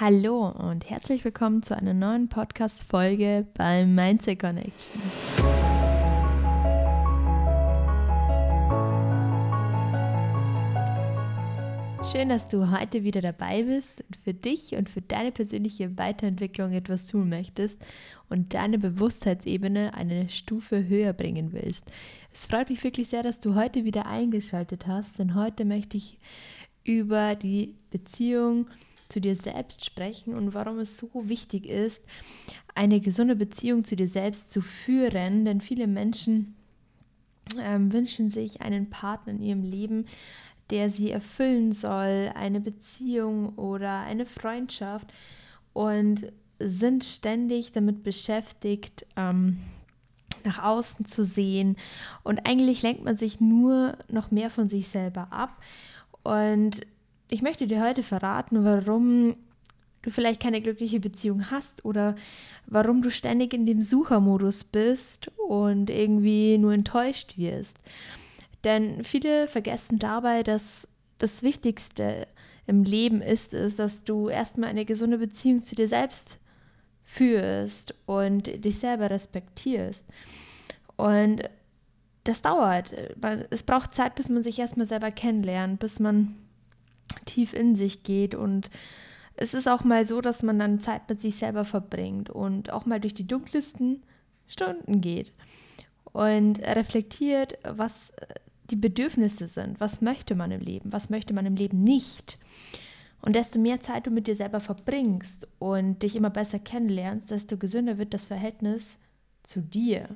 Hallo und herzlich willkommen zu einer neuen Podcast-Folge beim Mindset Connection. Schön, dass du heute wieder dabei bist und für dich und für deine persönliche Weiterentwicklung etwas tun möchtest und deine Bewusstheitsebene eine Stufe höher bringen willst. Es freut mich wirklich sehr, dass du heute wieder eingeschaltet hast, denn heute möchte ich über die Beziehung zu dir selbst sprechen und warum es so wichtig ist, eine gesunde Beziehung zu dir selbst zu führen. Denn viele Menschen ähm, wünschen sich einen Partner in ihrem Leben, der sie erfüllen soll, eine Beziehung oder eine Freundschaft und sind ständig damit beschäftigt, ähm, nach außen zu sehen. Und eigentlich lenkt man sich nur noch mehr von sich selber ab. Und ich möchte dir heute verraten, warum du vielleicht keine glückliche Beziehung hast oder warum du ständig in dem Suchermodus bist und irgendwie nur enttäuscht wirst. Denn viele vergessen dabei, dass das Wichtigste im Leben ist, ist, dass du erstmal eine gesunde Beziehung zu dir selbst führst und dich selber respektierst. Und das dauert. Es braucht Zeit, bis man sich erstmal selber kennenlernt, bis man tief in sich geht und es ist auch mal so, dass man dann Zeit mit sich selber verbringt und auch mal durch die dunkelsten Stunden geht und reflektiert, was die Bedürfnisse sind, was möchte man im Leben, was möchte man im Leben nicht. Und desto mehr Zeit du mit dir selber verbringst und dich immer besser kennenlernst, desto gesünder wird das Verhältnis zu dir.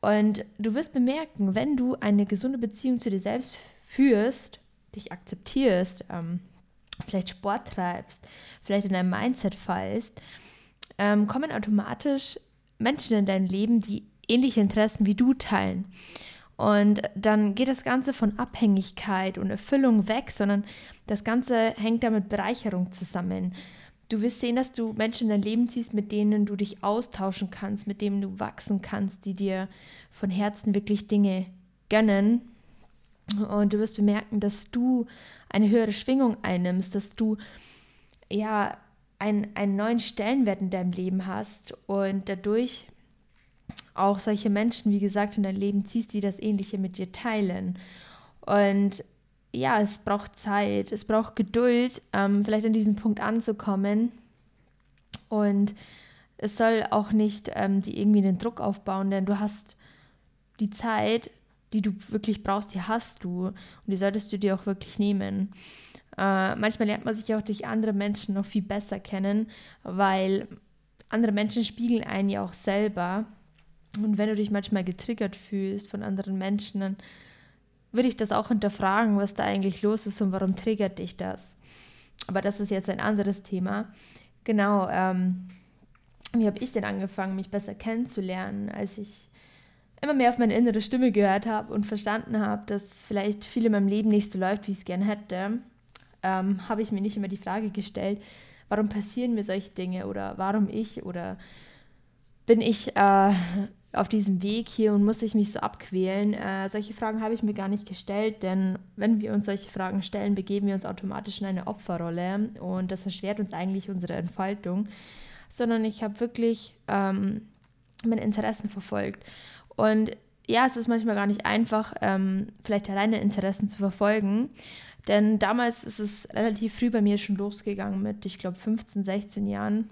Und du wirst bemerken, wenn du eine gesunde Beziehung zu dir selbst führst, dich akzeptierst, ähm, vielleicht Sport treibst, vielleicht in deinem Mindset fallst, ähm, kommen automatisch Menschen in dein Leben, die ähnliche Interessen wie du teilen. Und dann geht das Ganze von Abhängigkeit und Erfüllung weg, sondern das Ganze hängt da mit Bereicherung zusammen. Du wirst sehen, dass du Menschen in dein Leben ziehst, mit denen du dich austauschen kannst, mit denen du wachsen kannst, die dir von Herzen wirklich Dinge gönnen und du wirst bemerken, dass du eine höhere Schwingung einnimmst, dass du ja ein, einen neuen Stellenwert in deinem Leben hast und dadurch auch solche Menschen, wie gesagt, in dein Leben ziehst, die das Ähnliche mit dir teilen. Und ja, es braucht Zeit, es braucht Geduld, ähm, vielleicht an diesen Punkt anzukommen. Und es soll auch nicht ähm, die irgendwie den Druck aufbauen, denn du hast die Zeit, die du wirklich brauchst, die hast du und die solltest du dir auch wirklich nehmen. Äh, manchmal lernt man sich auch durch andere Menschen noch viel besser kennen, weil andere Menschen spiegeln einen ja auch selber. Und wenn du dich manchmal getriggert fühlst von anderen Menschen, dann würde ich das auch hinterfragen, was da eigentlich los ist und warum triggert dich das. Aber das ist jetzt ein anderes Thema. Genau, ähm, wie habe ich denn angefangen, mich besser kennenzulernen, als ich immer mehr auf meine innere Stimme gehört habe und verstanden habe, dass vielleicht viel in meinem Leben nicht so läuft, wie ich es gerne hätte, ähm, habe ich mir nicht immer die Frage gestellt, warum passieren mir solche Dinge oder warum ich oder bin ich äh, auf diesem Weg hier und muss ich mich so abquälen? Äh, solche Fragen habe ich mir gar nicht gestellt, denn wenn wir uns solche Fragen stellen, begeben wir uns automatisch in eine Opferrolle und das erschwert uns eigentlich unsere Entfaltung, sondern ich habe wirklich ähm, meine Interessen verfolgt und ja, es ist manchmal gar nicht einfach, ähm, vielleicht alleine Interessen zu verfolgen. Denn damals ist es relativ früh bei mir schon losgegangen mit, ich glaube, 15, 16 Jahren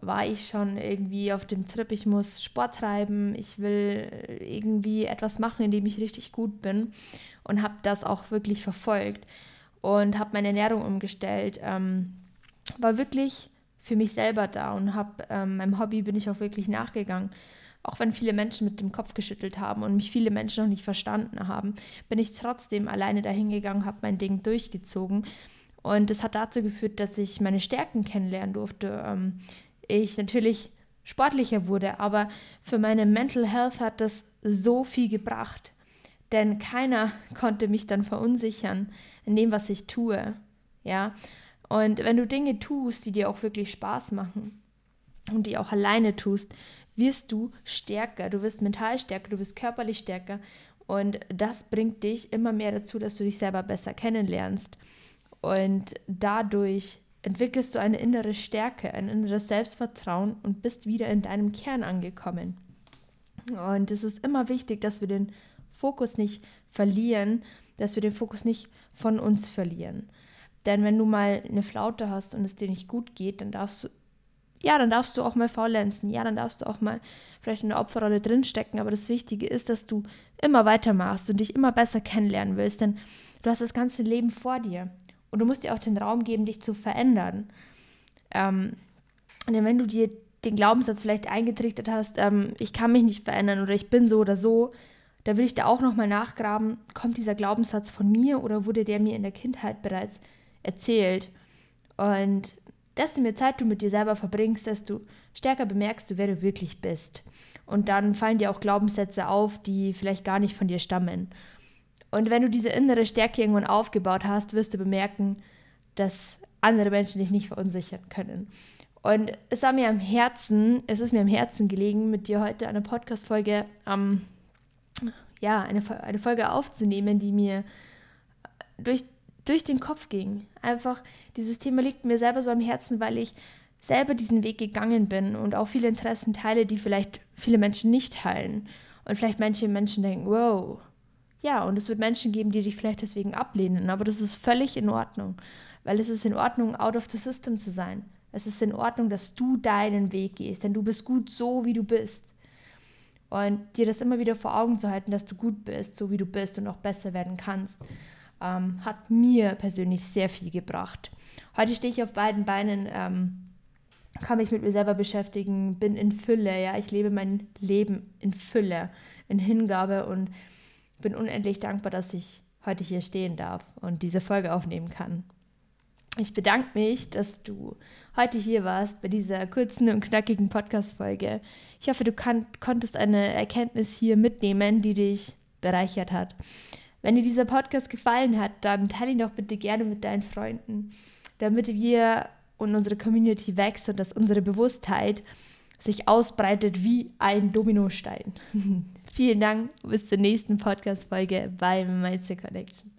war ich schon irgendwie auf dem Trip, ich muss Sport treiben, ich will irgendwie etwas machen, in dem ich richtig gut bin und habe das auch wirklich verfolgt und habe meine Ernährung umgestellt, ähm, war wirklich für mich selber da und habe ähm, meinem Hobby bin ich auch wirklich nachgegangen auch wenn viele Menschen mit dem Kopf geschüttelt haben und mich viele Menschen noch nicht verstanden haben, bin ich trotzdem alleine dahin gegangen, habe mein Ding durchgezogen. Und das hat dazu geführt, dass ich meine Stärken kennenlernen durfte. Ähm, ich natürlich sportlicher wurde, aber für meine Mental Health hat das so viel gebracht. Denn keiner konnte mich dann verunsichern in dem, was ich tue. Ja. Und wenn du Dinge tust, die dir auch wirklich Spaß machen und die auch alleine tust, wirst du stärker, du wirst mental stärker, du wirst körperlich stärker und das bringt dich immer mehr dazu, dass du dich selber besser kennenlernst und dadurch entwickelst du eine innere Stärke, ein inneres Selbstvertrauen und bist wieder in deinem Kern angekommen. Und es ist immer wichtig, dass wir den Fokus nicht verlieren, dass wir den Fokus nicht von uns verlieren. Denn wenn du mal eine Flaute hast und es dir nicht gut geht, dann darfst du, ja, dann darfst du auch mal faulenzen, ja, dann darfst du auch mal vielleicht in der Opferrolle drinstecken. Aber das Wichtige ist, dass du immer weitermachst und dich immer besser kennenlernen willst, denn du hast das ganze Leben vor dir und du musst dir auch den Raum geben, dich zu verändern. Ähm, denn wenn du dir den Glaubenssatz vielleicht eingetrichtert hast, ähm, ich kann mich nicht verändern oder ich bin so oder so, da will ich da auch nochmal nachgraben, kommt dieser Glaubenssatz von mir oder wurde der mir in der Kindheit bereits erzählt? Und desto mehr Zeit du mit dir selber verbringst, desto stärker bemerkst du, wer du wirklich bist. Und dann fallen dir auch Glaubenssätze auf, die vielleicht gar nicht von dir stammen. Und wenn du diese innere Stärke irgendwann aufgebaut hast, wirst du bemerken, dass andere Menschen dich nicht verunsichern können. Und es war mir am Herzen, es ist mir am Herzen gelegen, mit dir heute eine Podcast-Folge, ähm, ja, eine, eine Folge aufzunehmen, die mir durch, durch den Kopf ging. Einfach, dieses Thema liegt mir selber so am Herzen, weil ich selber diesen Weg gegangen bin und auch viele Interessen teile, die vielleicht viele Menschen nicht teilen. Und vielleicht manche Menschen denken, wow, ja, und es wird Menschen geben, die dich vielleicht deswegen ablehnen, aber das ist völlig in Ordnung, weil es ist in Ordnung, out of the system zu sein. Es ist in Ordnung, dass du deinen Weg gehst, denn du bist gut so, wie du bist. Und dir das immer wieder vor Augen zu halten, dass du gut bist, so wie du bist und auch besser werden kannst, ähm, hat mir persönlich sehr viel gebracht. Heute stehe ich auf beiden Beinen, ähm, kann mich mit mir selber beschäftigen, bin in Fülle, ja, ich lebe mein Leben in Fülle, in Hingabe und bin unendlich dankbar, dass ich heute hier stehen darf und diese Folge aufnehmen kann. Ich bedanke mich, dass du heute hier warst bei dieser kurzen und knackigen Podcast-Folge. Ich hoffe, du kann, konntest eine Erkenntnis hier mitnehmen, die dich bereichert hat. Wenn dir dieser Podcast gefallen hat, dann teile ihn doch bitte gerne mit deinen Freunden, damit wir und unsere Community wächst und dass unsere Bewusstheit sich ausbreitet wie ein Dominostein. Vielen Dank, bis zur nächsten Podcast-Folge bei Mindset Connection.